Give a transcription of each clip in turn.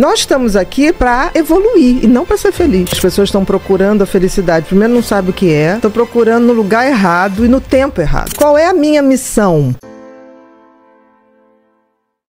Nós estamos aqui para evoluir e não para ser feliz. As pessoas estão procurando a felicidade. Primeiro não sabe o que é, estão procurando no lugar errado e no tempo errado. Qual é a minha missão?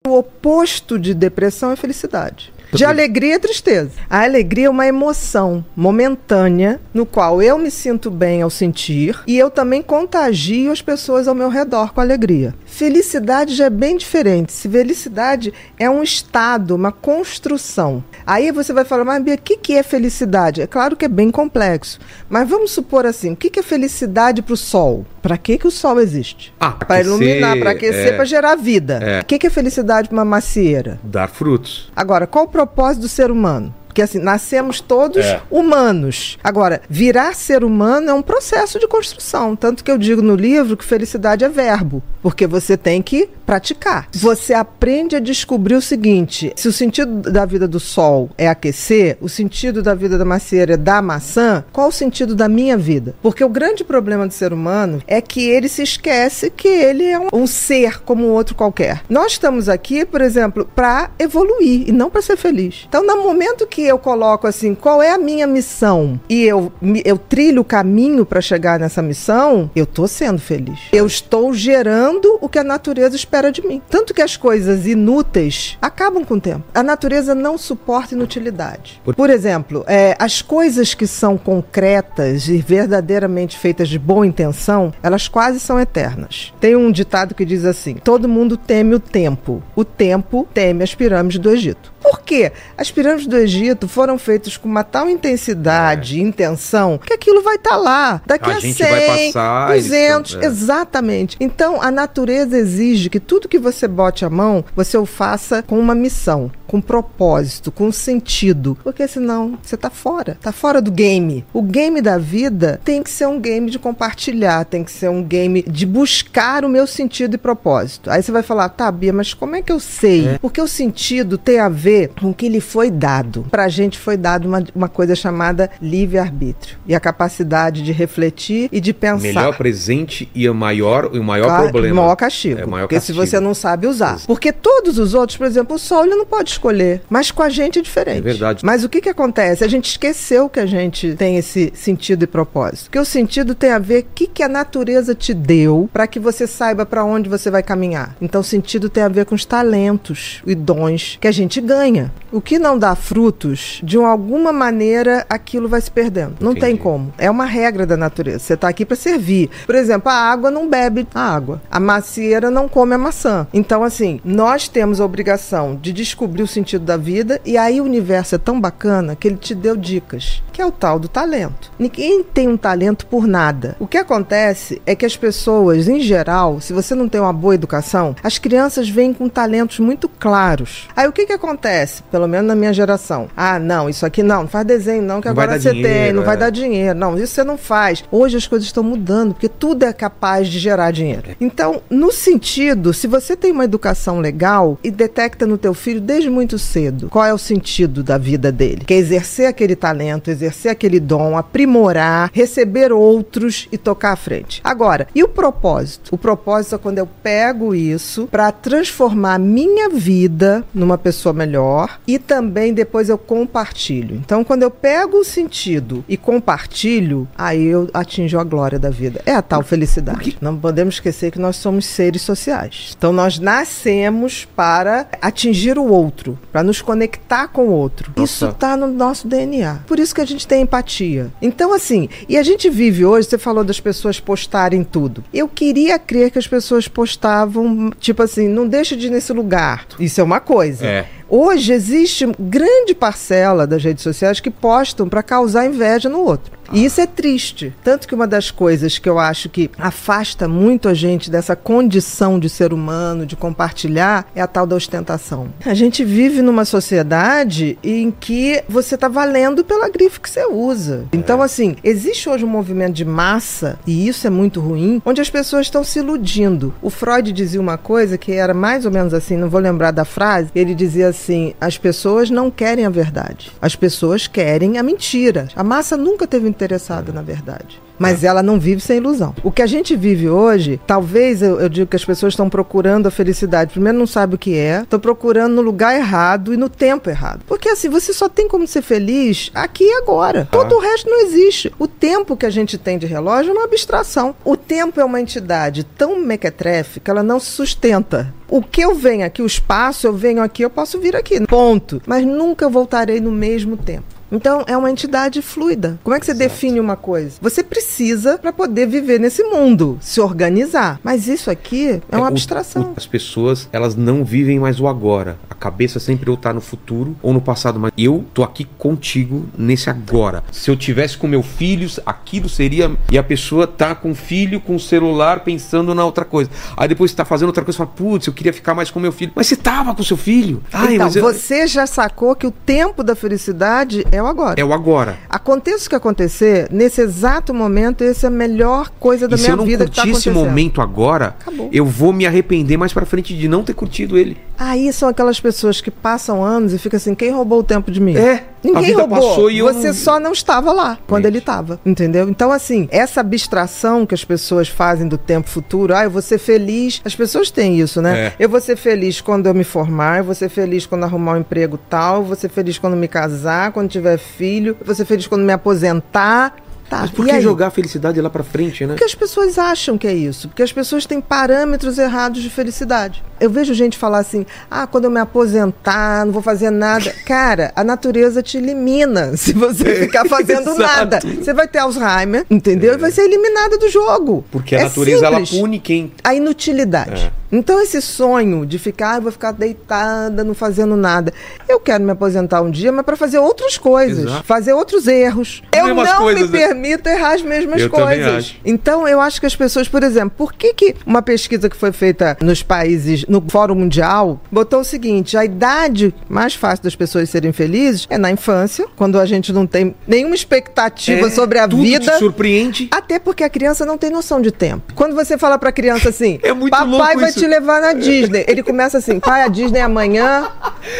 O oposto de depressão é felicidade. De alegria e tristeza. A alegria é uma emoção momentânea no qual eu me sinto bem ao sentir e eu também contagio as pessoas ao meu redor com alegria. Felicidade já é bem diferente. Se felicidade é um estado, uma construção. Aí você vai falar, mas Bia, o que, que é felicidade? É claro que é bem complexo. Mas vamos supor assim: o que, que é felicidade para o sol? Para que, que o sol existe? Ah, para iluminar, para aquecer, é, para gerar vida. O é. que, que é felicidade para uma macieira? Dar frutos. Agora, qual o propósito do ser humano? Porque assim, nascemos todos É. humanos. Agora, virar ser humano é um processo de construção. Tanto que eu digo no livro que felicidade é verbo. Porque você tem que praticar. Você aprende a descobrir o seguinte: se o sentido da vida do sol é aquecer, o sentido da vida da macieira é dar maçã, qual o sentido da minha vida? Porque o grande problema do ser humano é que ele se esquece que ele é um, um ser como um outro qualquer. Nós estamos aqui, por exemplo, para evoluir e não para ser feliz. Então, no momento que eu coloco assim, qual é a minha missão e eu, eu trilho o caminho para chegar nessa missão, eu tô sendo feliz. Eu estou gerando o que a natureza espera de mim. Tanto que as coisas inúteis acabam com o tempo. A natureza não suporta inutilidade. Por- Por exemplo, é, as coisas que são concretas e verdadeiramente feitas de boa intenção, elas quase são eternas. Tem um ditado que diz assim: todo mundo teme o tempo, o tempo teme as pirâmides do Egito. Por quê? As pirâmides do Egito foram feitas com uma tal intensidade e intenção que aquilo vai estar lá daqui A a, gente 100, vai passar, eles 200, tão- é. exatamente. Então, a natureza exige que tudo que você bote a mão, você o faça com uma missão, com propósito, com sentido, porque senão você tá fora, tá fora do game. O game da vida tem que ser um game de compartilhar, tem que ser um game de buscar o meu sentido e propósito. Aí você vai falar, tá, Bia, mas como é que eu sei? Porque o sentido tem a ver com o que lhe foi dado. Pra gente foi dado uma, uma coisa chamada livre-arbítrio e a capacidade de refletir e de pensar. Melhor presente e o maior, o maior Claro, problema. maior castigo. É o maior porque castigo. se você não sabe usar. Porque todos os outros, por exemplo, o sol ele não pode escolher. Mas com a gente é diferente. É verdade. Mas o que, que acontece? A gente esqueceu que a gente tem esse sentido e propósito. Porque o sentido tem a ver com o que, que a natureza te deu para que você saiba para onde você vai caminhar. Então, o sentido tem a ver com os talentos e dons que a gente ganha. O que não dá frutos, de alguma maneira, aquilo vai se perdendo. Não tem Entendi. como. É uma regra da natureza. Você está aqui para servir. Por exemplo, a água não bebe a água. A macieira não come a maçã. Então, assim, nós temos a obrigação de descobrir o sentido da vida e aí o universo é tão bacana que ele te deu dicas, que é o tal do talento. Ninguém tem um talento por nada. O que acontece é que as pessoas, em geral, se você não tem uma boa educação, as crianças vêm com talentos muito claros. Aí o que que acontece? Pelo menos na minha geração. Ah, não, isso aqui não, não faz desenho não, que Não vai agora você tem, dinheiro, não vai é. dar dinheiro. Não, isso você não faz. Hoje as coisas estão mudando, porque tudo é capaz de gerar dinheiro. Então, no sentido, se você tem uma educação legal e detecta no teu filho desde muito cedo qual é o sentido da vida dele, que é exercer aquele talento, exercer aquele dom, aprimorar, receber outros e tocar à frente. Agora, e o propósito? O propósito é quando eu pego isso para transformar a minha vida numa pessoa melhor e também depois eu compartilho. Então, quando eu pego o sentido e compartilho, aí eu atinjo a glória da vida. É a tal felicidade. Não podemos esquecer que nós somos seres sociais. Então, nós nascemos para atingir o outro, para nos conectar com o outro. Nossa. Isso está no nosso DNA. Por isso que a gente tem empatia. Então, assim, e a gente vive hoje, você falou das pessoas postarem tudo. Eu queria crer que as pessoas postavam, tipo assim, não deixa de ir nesse lugar. Isso é uma coisa. É. Hoje existe grande parcela das redes sociais que postam para causar inveja no outro. E isso é triste. Tanto que uma das coisas que eu acho que afasta muito a gente dessa condição de ser humano, de compartilhar, é a tal da ostentação. A gente vive numa sociedade em que você está valendo pela grife que você usa. Então, assim, existe hoje um movimento de massa, e isso é muito ruim, onde as pessoas estão se iludindo. O Freud dizia uma coisa que era mais ou menos assim, não vou lembrar da frase, ele dizia assim: as pessoas não querem a verdade, as pessoas querem a mentira. A massa nunca teve interessada na verdade. Mas ela não vive sem ilusão. O que a gente vive hoje, talvez eu, eu digo que as pessoas estão procurando a felicidade. Primeiro, não sabe o que é, estão procurando no lugar errado e no tempo errado. Porque assim, você só tem como ser feliz aqui e agora. Ah. Todo o resto não existe. O tempo que a gente tem de relógio é uma abstração. O tempo é uma entidade tão mequetrefe que ela não se sustenta. O que eu venho aqui, o espaço, eu venho aqui, eu posso vir aqui. Ponto. Mas nunca voltarei no mesmo tempo. Então é uma entidade fluida. Como é que você Exato. define uma coisa? Você precisa para poder viver nesse mundo, se organizar. Mas isso aqui é uma o- abstração. o- as pessoas, elas não vivem mais o agora. A cabeça sempre ou tá no futuro ou no passado. Mas eu tô aqui contigo nesse agora. Se eu tivesse com meu filho, aquilo seria. E a pessoa tá com o filho, com o celular, pensando na outra coisa. Aí depois você tá fazendo outra coisa, fala, putz, eu queria ficar mais com meu filho. Mas você tava com seu filho. Ai, então, eu- você já sacou que o tempo da felicidade é o agora. É o agora. Aconteça o que acontecer, nesse exato momento, essa é a melhor coisa da e se minha eu não vida que tá curtir esse momento agora, Acabou. eu vou me arrepender mais pra frente de não ter curtido ele. Aí são aquelas pessoas que passam anos e ficam assim, quem roubou o tempo de mim? É, Ninguém roubou. Você não- só não estava lá quando Gente. ele estava, entendeu? Então, assim, essa abstração que as pessoas fazem do tempo futuro, ah, eu vou ser feliz. As pessoas têm isso, né? É. Eu vou ser feliz quando eu me formar, eu vou ser feliz quando arrumar um emprego tal, eu vou ser feliz quando me casar, quando tiver filho, eu vou ser feliz quando me aposentar. Tá, Mas por que aí? jogar a felicidade lá pra frente, né? Porque as pessoas acham que é isso. Porque as pessoas têm parâmetros errados de felicidade. Eu vejo gente falar assim: ah, quando eu me aposentar, não vou fazer nada. Cara, a natureza te elimina se você ficar fazendo nada. Você vai ter Alzheimer, entendeu? E vai ser eliminada do jogo. Porque a É natureza ela simples. pune quem. A inutilidade. É. Então, esse sonho de ficar, ah, vou ficar deitada, não fazendo nada. Eu quero me aposentar um dia, mas para fazer outras coisas, Exato. fazer outros erros. As eu não coisas, me né? permito errar as mesmas Eu coisas. Então, eu acho que as pessoas, por exemplo, por que, que uma pesquisa que foi feita nos países, no Fórum Mundial, botou o seguinte: a idade mais fácil das pessoas serem felizes é na infância, quando a gente não tem nenhuma expectativa É, sobre a tudo vida. te surpreende. Até porque a criança não tem noção de tempo. Quando você fala pra criança assim, É muito papai vai isso." te levar na Disney. Ele começa assim, pai, a Disney é amanhã.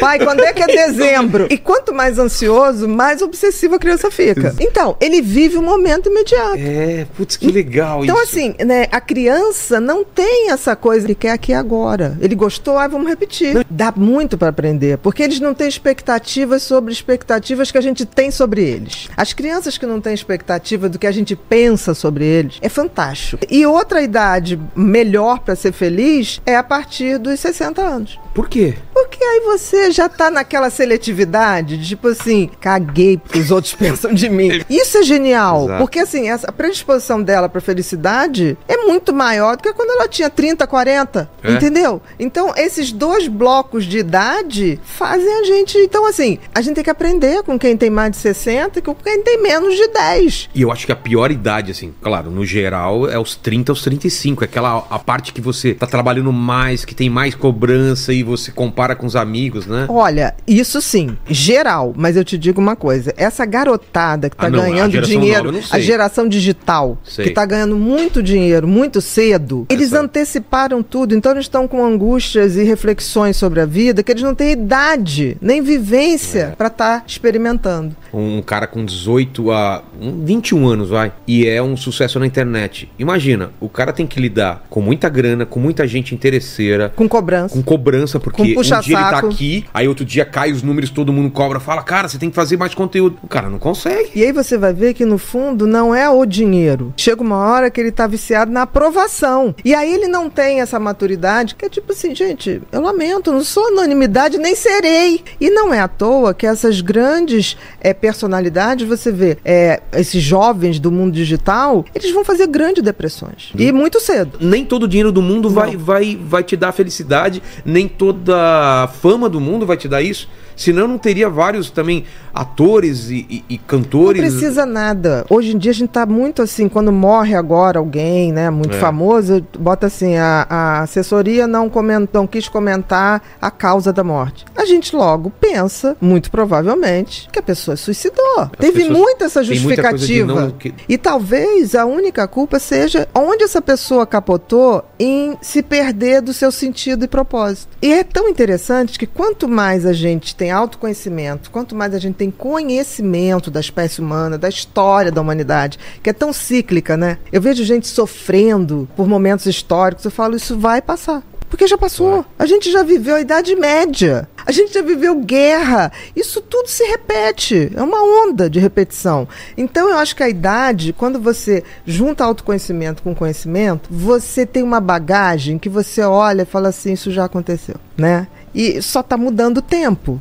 Pai, quando é que é dezembro? E quanto mais ansioso, mais obsessivo a criança fica. Então, ele vive o momento imediato. É, putz, que legal Então, isso. assim, né, a criança não tem essa coisa que quer aqui e agora. Ele gostou, ah, vamos repetir. Dá muito para aprender, porque eles não têm expectativas sobre expectativas que a gente tem sobre eles. As crianças que não têm expectativa do que a gente pensa sobre eles é fantástico. E outra idade melhor para ser feliz é a partir dos 60 anos. Por quê? Porque aí você já tá naquela seletividade, de, tipo assim, caguei porque os outros pensam de mim. Isso é genial, Exato. porque assim, essa predisposição dela pra felicidade é muito maior do que quando ela tinha 30, 40, É. entendeu? Então, esses dois blocos de idade fazem a gente, então assim, a gente tem que aprender com quem tem mais de 60 e com quem tem menos de 10. E eu acho que a pior idade, assim, claro, no geral, é os 30 aos 35. É aquela a parte que você tá trabalhando mais, que tem mais cobrança e você compara com os amigos, né? Olha, isso sim, geral, mas eu te digo uma coisa: essa garotada que tá Ah, não, a ganhando geração dinheiro, nova a geração digital, Sei. que tá ganhando muito dinheiro muito cedo, eles Essa- anteciparam tudo, então eles estão com angústias e reflexões sobre a vida que eles não têm idade, nem É. vivência pra estar experimentando. Um cara com 18 a um, 21 anos, vai, e é um sucesso na internet. Imagina, o cara tem que lidar com muita grana, com muita gente interesseira, Com cobrança. com cobrança, porque Com um dia ele tá aqui, aí outro dia cai os números, todo mundo cobra, fala, cara, você tem que fazer mais conteúdo. O cara não consegue. E aí você vai ver que no fundo não é o dinheiro. Chega uma hora que ele tá viciado na aprovação. E aí ele não tem essa maturidade, que é tipo assim, gente, eu lamento, não sou anonimidade, nem serei. E não é à toa que essas grandes eh, personalidades, você vê, eh, esses jovens do mundo digital, eles vão fazer grandes depressões. E muito cedo. Nem todo o dinheiro do mundo vai, vai, vai te dar felicidade, nem toda a fama do mundo vai te dar isso. Senão não teria vários também atores e, e- e Não cantores. precisa nada. Hoje em dia a gente tá muito assim, quando morre agora alguém, né, muito É. famoso, bota assim, a, a assessoria não, coment, não quis comentar a causa da morte. A gente logo pensa, muito provavelmente, que a pessoa suicidou. Teve essa tem muita de justificativa. não- que- E talvez a única culpa seja onde essa pessoa capotou em se perder do seu sentido e propósito. E é tão interessante que quanto mais a gente tem autoconhecimento, quanto mais a gente tem conhecimento da espécie humana, da história da humanidade, que é tão cíclica, né? Eu vejo gente sofrendo por momentos históricos, eu falo, isso vai passar. Porque já passou. A gente já viveu a Idade Média. A gente já viveu guerra. Isso tudo se repete. É uma onda de repetição. Então, eu acho que a idade, quando você junta autoconhecimento com conhecimento, você tem uma bagagem que você olha e fala assim: isso já aconteceu, né? E só está mudando o tempo.